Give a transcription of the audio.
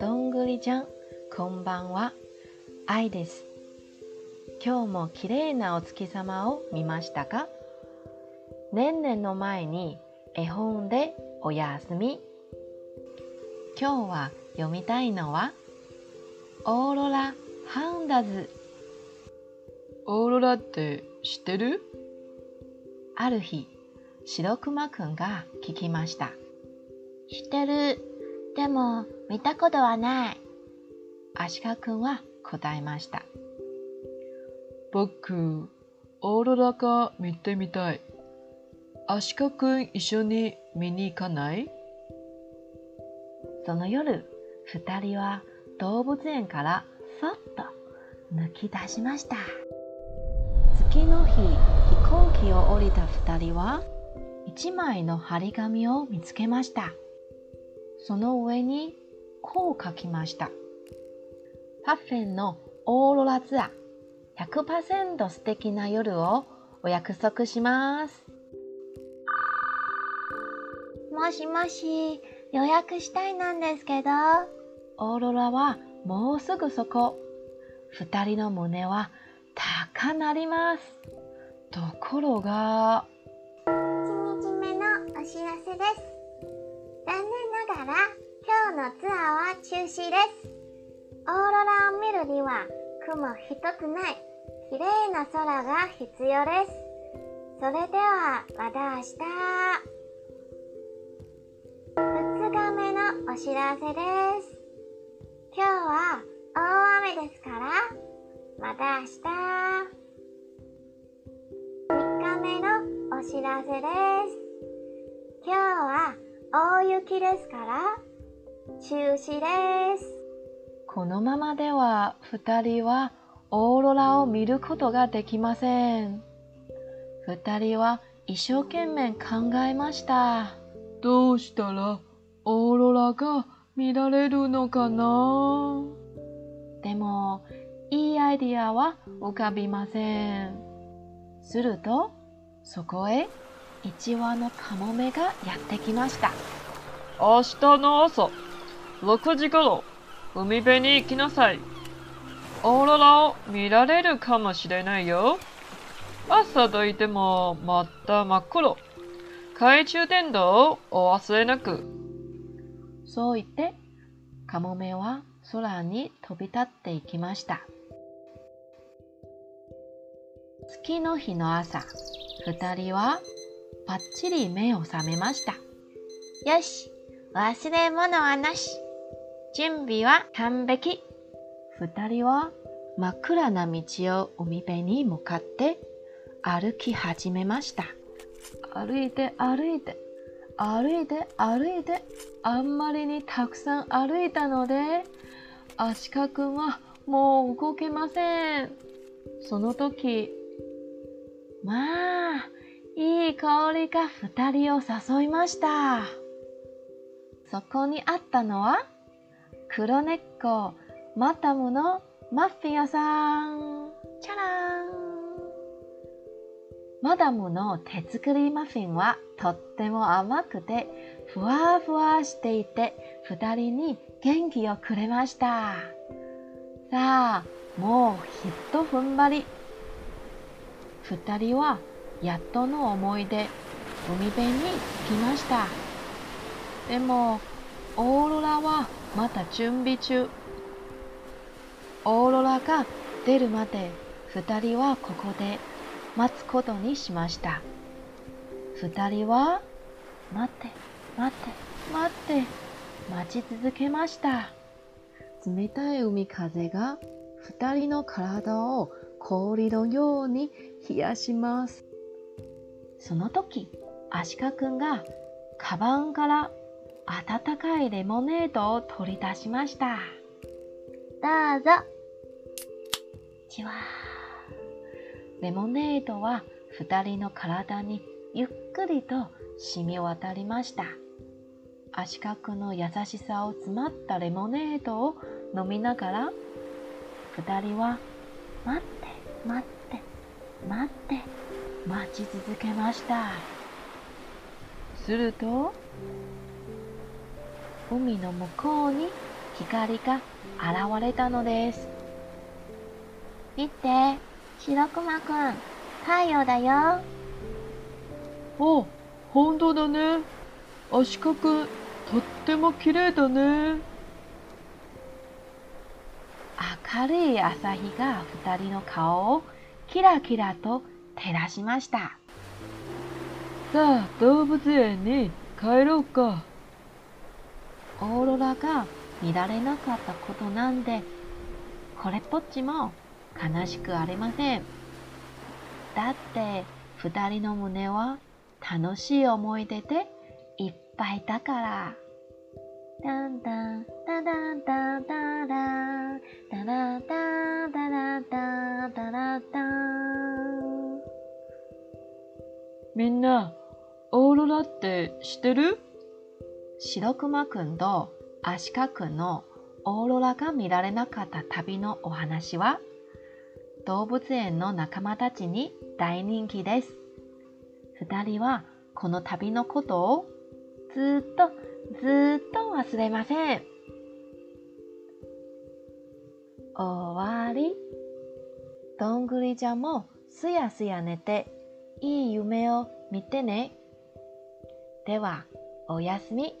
どんぐりちゃん、こんばんは。愛です。今日も綺麗なお月様を見ましたか？年々の前に絵本でおやすみ。今日は読みたいのはオーロラハウンダズ。オーロラって知ってる？ある日、白熊くんが聞きました。知ってる。でも見たことはない。アシカくんは答えました。僕、オーロラが見てみたい。アシカくん一緒に見に行かない？その夜、二人は動物園からそっと抜き出しました。月の日、飛行機を降りた二人は一枚の張り紙を見つけました。その上にこう書きました。パッフェンのオーロラツアー100%素敵な夜をお約束します。もしもし、予約したいなんですけど。オーロラはもうすぐそこ。二人の胸は高鳴ります。ところが、1知らせです。残念ながら今日のツアーは中止です。オーロラを見るには雲一つない綺麗な空が必要です。それではまた明日。2日目のお知らせです。今日は大雨ですから、また明日。3日目のお知らせです。今日は大雪ですから、中止です。このままでは2人はオーロラを見ることができません。二人は一生懸命考えました。どうしたらオーロラが見られるのかな？でも、いいアイディアは浮かびません。すると、そこへ一羽のカモメがやってきました。明日の朝、6時頃、海辺に行きなさい。オーロラを見られるかもしれないよ。朝といてもまた真っ黒。懐中電灯をお忘れなく。そう言って、カモメは空に飛び立っていきました。月の日の朝、二人はぱっちり目を覚めました。よし、忘れ物はなし。準備は完璧。二人は真っ暗な道を海辺に向かって歩き始めました。歩いて歩いて歩いて歩いてあんまりにたくさん歩いたのでアシカくんはもう動けません。その時、まあ、いい香りが二人を誘いました。そこにあったのは黒猫マタムのマッフィン屋さん。チャラン。マダムの手作りマフィンはとっても甘くてふわふわしていて二人に元気をくれました。さあ、もうひと踏ん張り。二人はやっとの思い出海辺に来ました。でも、オーロラはまた準備中。オーロラが出るまで二人はここで待つことにしました。二人は待って待って待って待ち続けました。冷たい海風が二人の体を氷のように冷やします。その時、アシカくんがカバンから温かいレモネードを取り出しました。どうぞ。じわー。レモネードは二人の体にゆっくりと染み渡りました。足角の優しさを詰まったレモネードを飲みながら、二人は待って待って待って待ち続けました。すると、海の向こうに光が現れたのです。見て、白熊くん、太陽だよ。あ、ほんとだね。アシカくん、とっても綺麗だね。明るい朝日が二人の顔をキラキラと照らしました。さあ、動物園に帰ろうか。オーロラが見られなかったことなんで、これっぽっちも悲しくありません。だって、二人の胸は楽しい思い出でいっぱいだから。ダンダン、ダダンダンダダン、ダダダみんな、オーロラって知ってる？白熊くんとアシカくんのオーロラが見られなかった旅のお話は動物園の仲間たちに大人気です。二人はこの旅のことをずっとずっと忘れません。終わり。どんぐりちゃんもすやすや寝ていい夢を見てね。では、おやすみ。